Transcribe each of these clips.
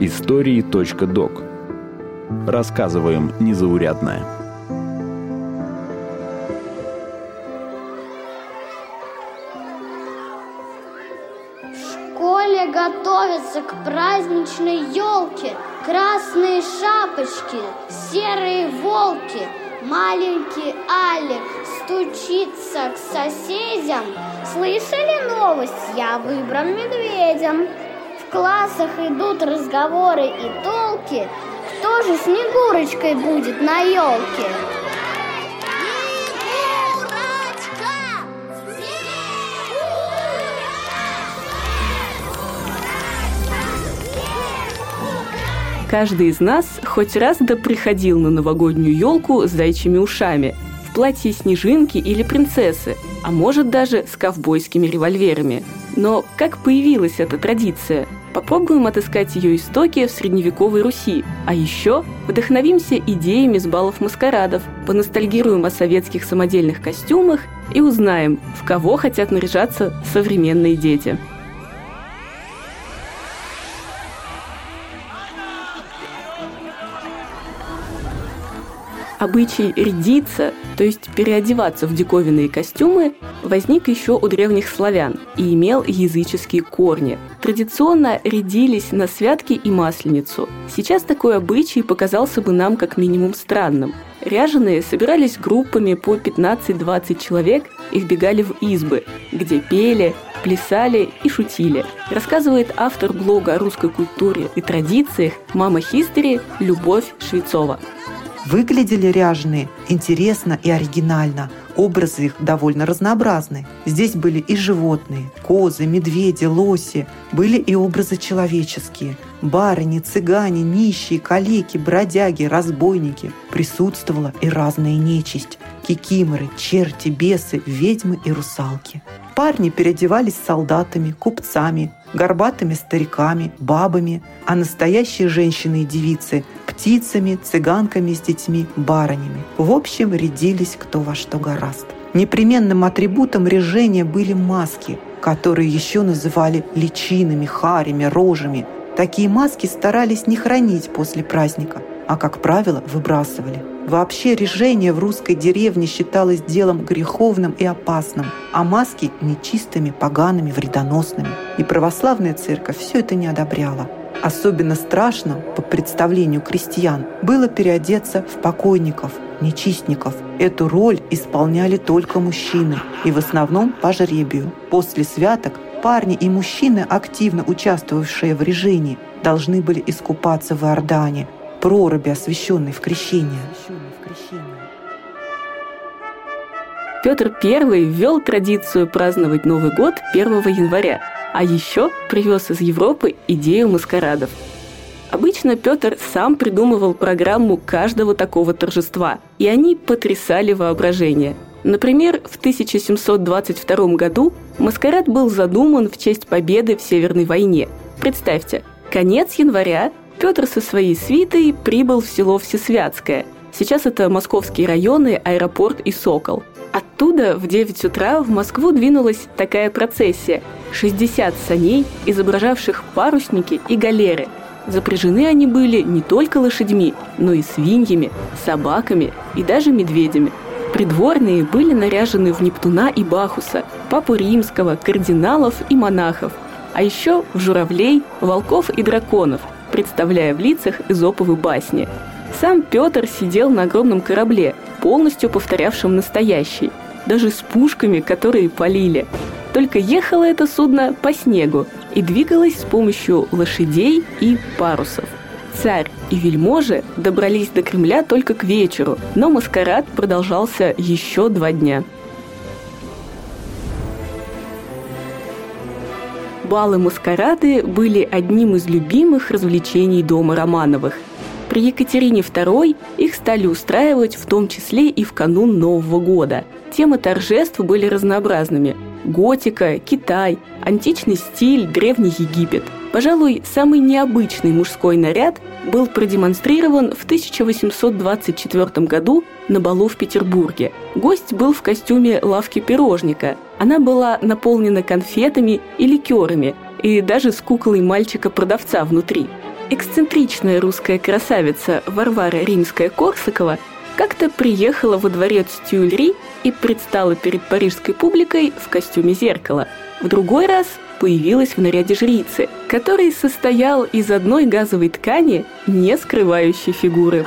Истории.док Рассказываем незаурядное. В школе готовятся к праздничной елке Красные шапочки, серые волки. Маленький Алик стучится к соседям. Слышали новость? Я выбран медведем классах идут разговоры и толки Кто же Снегурочкой будет на елке? Каждый из нас хоть раз да приходил на новогоднюю елку с зайчими ушами, в платье снежинки или принцессы, а может даже с ковбойскими револьверами. Но как появилась эта традиция? Попробуем отыскать ее истоки в средневековой Руси. А еще вдохновимся идеями с балов маскарадов, поностальгируем о советских самодельных костюмах и узнаем, в кого хотят наряжаться современные дети. Обычай рядиться, то есть переодеваться в диковинные костюмы, возник еще у древних славян и имел языческие корни. Традиционно рядились на святки и масленицу. Сейчас такой обычай показался бы нам как минимум странным. Ряженые собирались группами по 15-20 человек и вбегали в избы, где пели, плясали и шутили. Рассказывает автор блога о русской культуре и традициях «Мама Хистори» Любовь Швецова. Выглядели ряженые интересно и оригинально. Образы их довольно разнообразны. Здесь были и животные – козы, медведи, лоси. Были и образы человеческие – барыни, цыгане, нищие, калеки, бродяги, разбойники. Присутствовала и разная нечисть – кикиморы, черти, бесы, ведьмы и русалки. Парни переодевались солдатами, купцами, горбатыми стариками, бабами, а настоящие женщины и девицы – птицами, цыганками с детьми, барынями. В общем, рядились кто во что гораст. Непременным атрибутом режения были маски, которые еще называли личинами, харями, рожами. Такие маски старались не хранить после праздника, а, как правило, выбрасывали. Вообще режение в русской деревне считалось делом греховным и опасным, а маски – нечистыми, погаными, вредоносными. И православная церковь все это не одобряла. Особенно страшно, по представлению крестьян, было переодеться в покойников, нечистников. Эту роль исполняли только мужчины, и в основном по жребию. После святок парни и мужчины, активно участвовавшие в режении, должны были искупаться в Иордане, проруби, освященной в крещение. Петр I ввел традицию праздновать Новый год 1 января, а еще привез из Европы идею маскарадов. Обычно Петр сам придумывал программу каждого такого торжества, и они потрясали воображение. Например, в 1722 году маскарад был задуман в честь победы в Северной войне. Представьте, конец января Петр со своей свитой прибыл в село Всесвятское. Сейчас это московские районы, аэропорт и Сокол. Оттуда в 9 утра в Москву двинулась такая процессия. 60 саней, изображавших парусники и галеры. Запряжены они были не только лошадьми, но и свиньями, собаками и даже медведями. Придворные были наряжены в Нептуна и Бахуса, Папу Римского, кардиналов и монахов, а еще в журавлей, волков и драконов – представляя в лицах изоповы басни. Сам Петр сидел на огромном корабле, полностью повторявшем настоящий, даже с пушками, которые полили. Только ехало это судно по снегу и двигалось с помощью лошадей и парусов. Царь и вельможи добрались до Кремля только к вечеру, но маскарад продолжался еще два дня. балы-маскарады были одним из любимых развлечений дома Романовых. При Екатерине II их стали устраивать в том числе и в канун Нового года. Темы торжеств были разнообразными – готика, Китай, античный стиль, древний Египет. Пожалуй, самый необычный мужской наряд был продемонстрирован в 1824 году на балу в Петербурге. Гость был в костюме лавки пирожника. Она была наполнена конфетами и ликерами, и даже с куклой мальчика-продавца внутри. Эксцентричная русская красавица Варвара Римская-Корсакова как-то приехала во дворец Тюльри и предстала перед парижской публикой в костюме зеркала. В другой раз появилась в наряде жрицы, который состоял из одной газовой ткани, не скрывающей фигуры.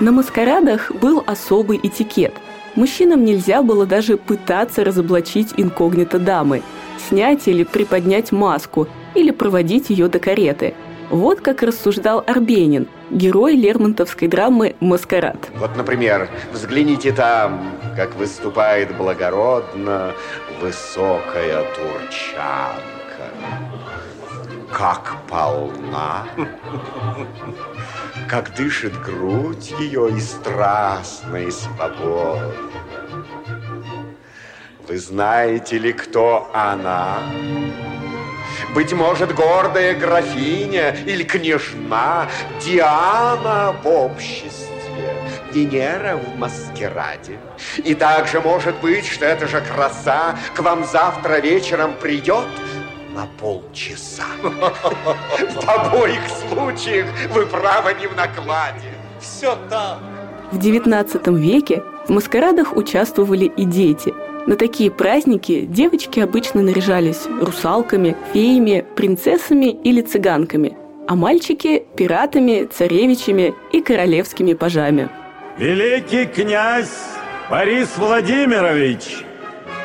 На маскарадах был особый этикет. Мужчинам нельзя было даже пытаться разоблачить инкогнито дамы, снять или приподнять маску, или проводить ее до кареты. Вот как рассуждал Арбенин, герой лермонтовской драмы «Маскарад». Вот, например, взгляните там, как выступает благородно высокая турчанка. Как полна, как дышит грудь ее и страстно, и свободно. Вы знаете ли, кто она? Быть может, гордая графиня или княжна Диана в обществе, Венера в маскираде. И также может быть, что эта же краса к вам завтра вечером придет на полчаса. В обоих случаях вы правы не в накладе. Все так. В XIX веке в маскарадах участвовали и дети – на такие праздники девочки обычно наряжались русалками, феями, принцессами или цыганками, а мальчики – пиратами, царевичами и королевскими пажами. Великий князь Борис Владимирович,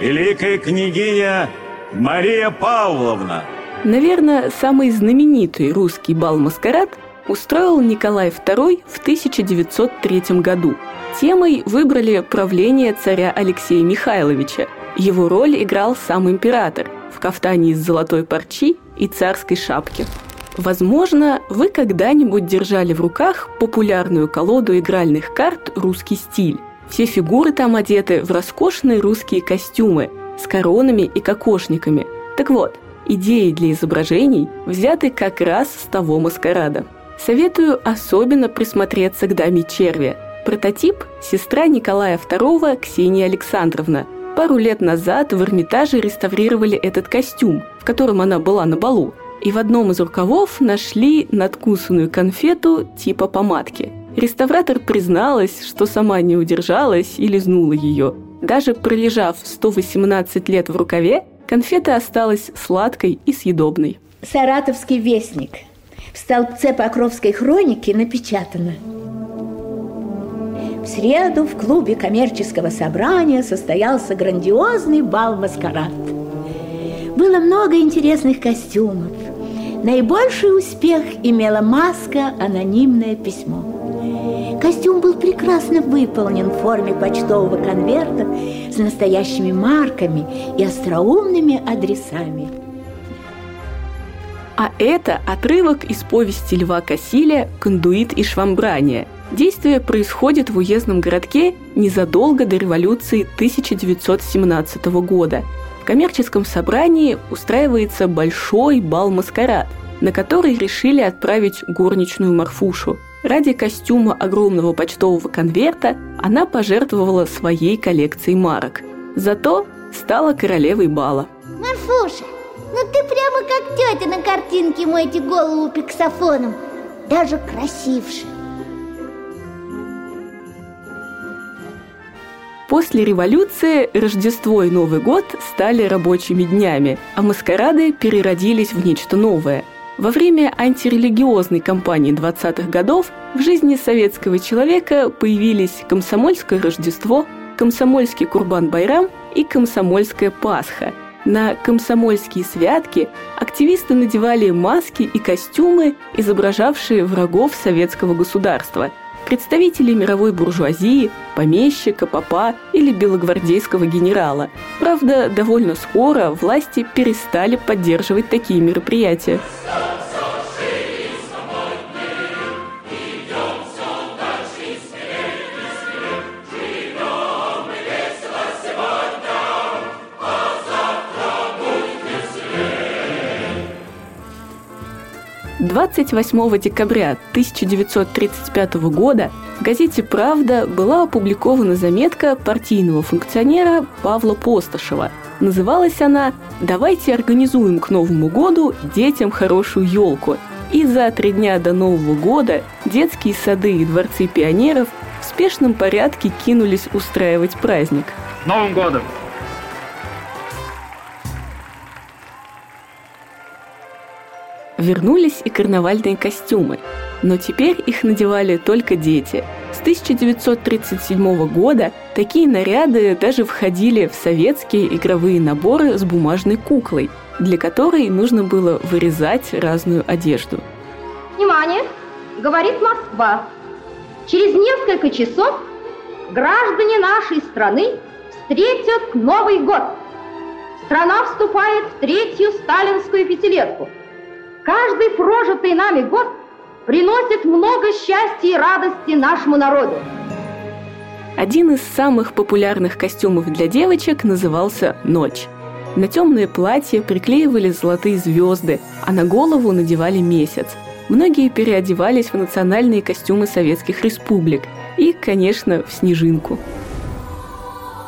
великая княгиня Мария Павловна. Наверное, самый знаменитый русский бал-маскарад устроил Николай II в 1903 году – Темой выбрали правление царя Алексея Михайловича. Его роль играл сам император в кафтане из золотой парчи и царской шапке. Возможно, вы когда-нибудь держали в руках популярную колоду игральных карт «Русский стиль». Все фигуры там одеты в роскошные русские костюмы с коронами и кокошниками. Так вот, идеи для изображений взяты как раз с того маскарада. Советую особенно присмотреться к даме червя – Прототип – сестра Николая II Ксения Александровна. Пару лет назад в Эрмитаже реставрировали этот костюм, в котором она была на балу. И в одном из рукавов нашли надкусанную конфету типа помадки. Реставратор призналась, что сама не удержалась и лизнула ее. Даже пролежав 118 лет в рукаве, конфета осталась сладкой и съедобной. Саратовский вестник. В столбце Покровской хроники напечатано – в среду в клубе коммерческого собрания состоялся грандиозный бал-маскарад. Было много интересных костюмов. Наибольший успех имела маска «Анонимное письмо». Костюм был прекрасно выполнен в форме почтового конверта с настоящими марками и остроумными адресами. А это отрывок из повести Льва Кассиля «Кондуит и швамбрания», Действие происходит в уездном городке незадолго до революции 1917 года. В коммерческом собрании устраивается большой бал-маскарад, на который решили отправить горничную Марфушу. Ради костюма огромного почтового конверта она пожертвовала своей коллекцией марок. Зато стала королевой бала. Марфуша, ну ты прямо как тетя на картинке мойте голову пиксофоном. Даже красивше. После революции Рождество и Новый год стали рабочими днями, а маскарады переродились в нечто новое. Во время антирелигиозной кампании 20-х годов в жизни советского человека появились комсомольское Рождество, комсомольский Курбан-Байрам и комсомольская Пасха. На комсомольские святки активисты надевали маски и костюмы, изображавшие врагов советского государства – представителей мировой буржуазии, помещика, попа или белогвардейского генерала. Правда, довольно скоро власти перестали поддерживать такие мероприятия. 28 декабря 1935 года в газете «Правда» была опубликована заметка партийного функционера Павла Постышева. Называлась она «Давайте организуем к Новому году детям хорошую елку». И за три дня до Нового года детские сады и дворцы пионеров в спешном порядке кинулись устраивать праздник. Новым годом! Вернулись и карнавальные костюмы, но теперь их надевали только дети. С 1937 года такие наряды даже входили в советские игровые наборы с бумажной куклой, для которой нужно было вырезать разную одежду. Внимание! Говорит Москва. Через несколько часов граждане нашей страны встретят Новый год. Страна вступает в третью сталинскую пятилетку – Каждый прожитый нами год приносит много счастья и радости нашему народу. Один из самых популярных костюмов для девочек назывался «Ночь». На темные платья приклеивали золотые звезды, а на голову надевали месяц. Многие переодевались в национальные костюмы советских республик и, конечно, в снежинку.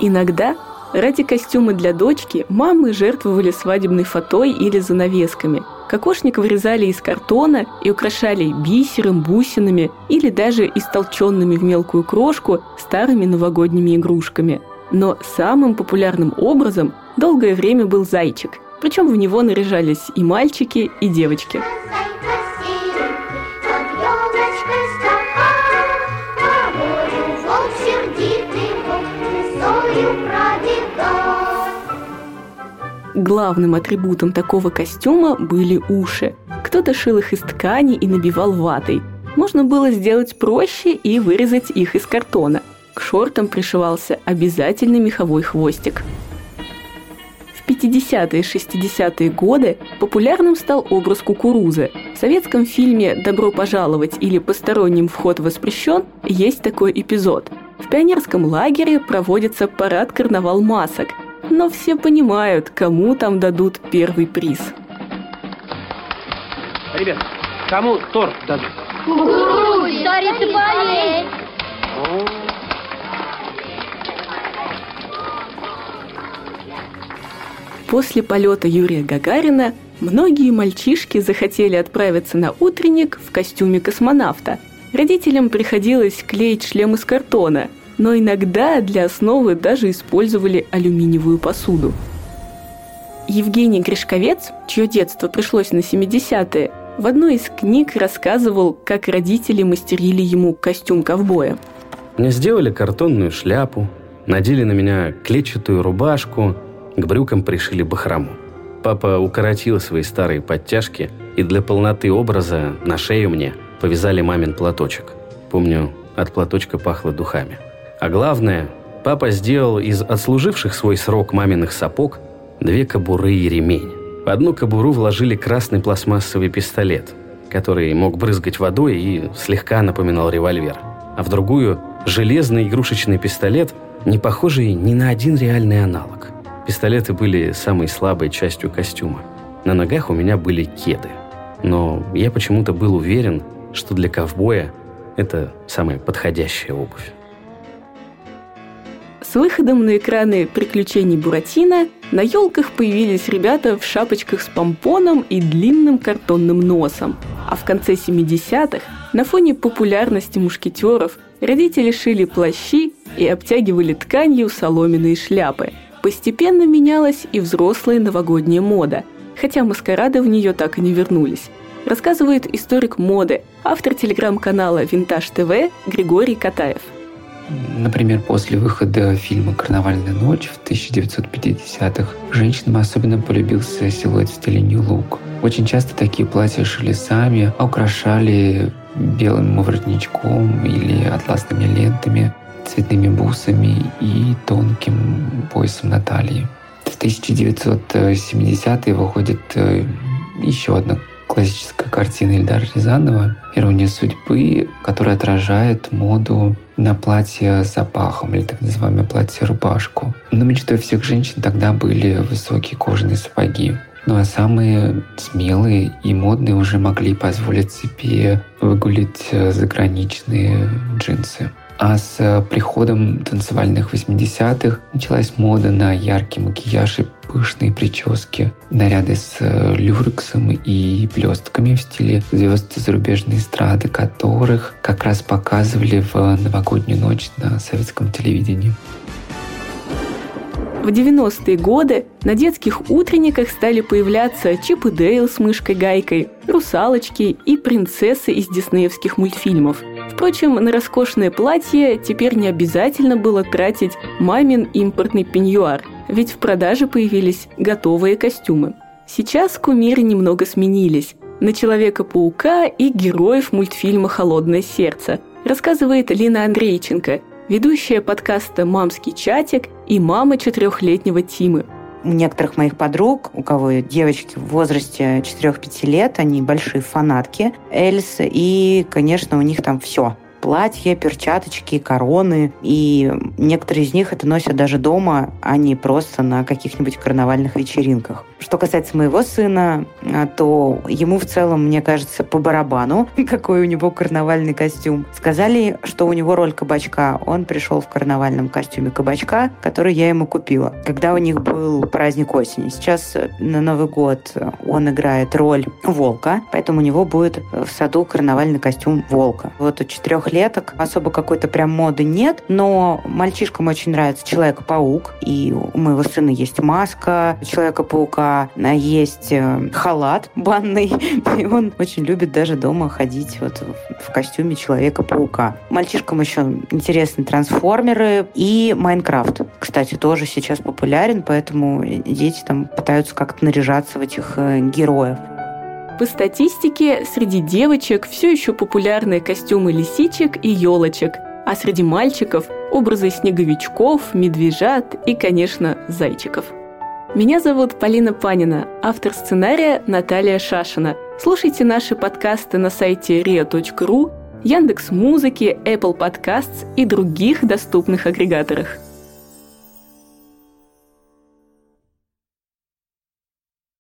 Иногда ради костюма для дочки мамы жертвовали свадебной фатой или занавесками – Кокошник вырезали из картона и украшали бисером, бусинами или даже истолченными в мелкую крошку старыми новогодними игрушками. Но самым популярным образом долгое время был зайчик. Причем в него наряжались и мальчики, и девочки. Главным атрибутом такого костюма были уши. Кто-то шил их из ткани и набивал ватой. Можно было сделать проще и вырезать их из картона. К шортам пришивался обязательный меховой хвостик. В 50-е и 60-е годы популярным стал образ кукурузы. В советском фильме «Добро пожаловать» или «Посторонним вход воспрещен» есть такой эпизод. В пионерском лагере проводится парад-карнавал масок – но все понимают, кому там дадут первый приз. Ребят, кому торт дадут? Кукурузе, царица полей! После полета Юрия Гагарина многие мальчишки захотели отправиться на утренник в костюме космонавта. Родителям приходилось клеить шлем из картона, но иногда для основы даже использовали алюминиевую посуду. Евгений Гришковец, чье детство пришлось на 70-е, в одной из книг рассказывал, как родители мастерили ему костюм ковбоя. Мне сделали картонную шляпу, надели на меня клетчатую рубашку, к брюкам пришили бахрому. Папа укоротил свои старые подтяжки, и для полноты образа на шею мне повязали мамин платочек. Помню, от платочка пахло духами – а главное, папа сделал из отслуживших свой срок маминых сапог две кобуры и ремень. В одну кобуру вложили красный пластмассовый пистолет, который мог брызгать водой и слегка напоминал револьвер. А в другую – железный игрушечный пистолет, не похожий ни на один реальный аналог. Пистолеты были самой слабой частью костюма. На ногах у меня были кеды. Но я почему-то был уверен, что для ковбоя это самая подходящая обувь. С выходом на экраны «Приключений Буратино» на елках появились ребята в шапочках с помпоном и длинным картонным носом. А в конце 70-х, на фоне популярности мушкетеров, родители шили плащи и обтягивали тканью соломенные шляпы. Постепенно менялась и взрослая новогодняя мода, хотя маскарады в нее так и не вернулись рассказывает историк моды, автор телеграм-канала «Винтаж ТВ» Григорий Катаев – Например, после выхода фильма «Карнавальная ночь» в 1950-х женщинам особенно полюбился силуэт в стиле New Look. Очень часто такие платья шили сами, а украшали белым воротничком или атласными лентами, цветными бусами и тонким поясом на талии. В 1970-е выходит э, еще одна классическая картина Ильдара Рязанова «Ирония судьбы», которая отражает моду на платье с запахом, или так называемое платье-рубашку. Но мечтой всех женщин тогда были высокие кожаные сапоги. Ну а самые смелые и модные уже могли позволить себе выгулить э, заграничные джинсы. А с приходом танцевальных 80-х началась мода на яркий макияж и пышные прически, наряды с э, люрексом и блестками в стиле звезд зарубежной эстрады, которых как раз показывали в новогоднюю ночь на советском телевидении. В 90-е годы на детских утренниках стали появляться Чип и Дейл с мышкой-гайкой, русалочки и принцессы из диснеевских мультфильмов. Впрочем, на роскошное платье теперь не обязательно было тратить мамин импортный пеньюар, ведь в продаже появились готовые костюмы. Сейчас кумиры немного сменились. На Человека-паука и героев мультфильма «Холодное сердце», рассказывает Лина Андрейченко, ведущая подкаста «Мамский чатик» и мама четырехлетнего Тимы. У некоторых моих подруг, у кого девочки в возрасте 4-5 лет, они большие фанатки Эльсы, и, конечно, у них там все платья, перчаточки, короны. И некоторые из них это носят даже дома, а не просто на каких-нибудь карнавальных вечеринках. Что касается моего сына, а, то ему в целом, мне кажется, по барабану, какой у него карнавальный костюм. Сказали, что у него роль кабачка. Он пришел в карнавальном костюме кабачка, который я ему купила, когда у них был праздник осени. Сейчас э, на Новый год он играет роль волка, поэтому у него будет в саду карнавальный костюм волка. Вот у четырехлеток особо какой-то прям моды нет, но мальчишкам очень нравится Человек-паук, и у моего сына есть маска Человека-паука, есть э, халат банный, и он очень любит даже дома ходить вот в костюме Человека-паука. Мальчишкам еще интересны трансформеры и Майнкрафт. Кстати, тоже сейчас популярен, поэтому дети там пытаются как-то наряжаться в этих э, героев. По статистике, среди девочек все еще популярны костюмы лисичек и елочек, а среди мальчиков – образы снеговичков, медвежат и, конечно, зайчиков – меня зовут Полина Панина, автор сценария Наталья Шашина. Слушайте наши подкасты на сайте ria.ru, Яндекс Музыки, Apple Podcasts и других доступных агрегаторах.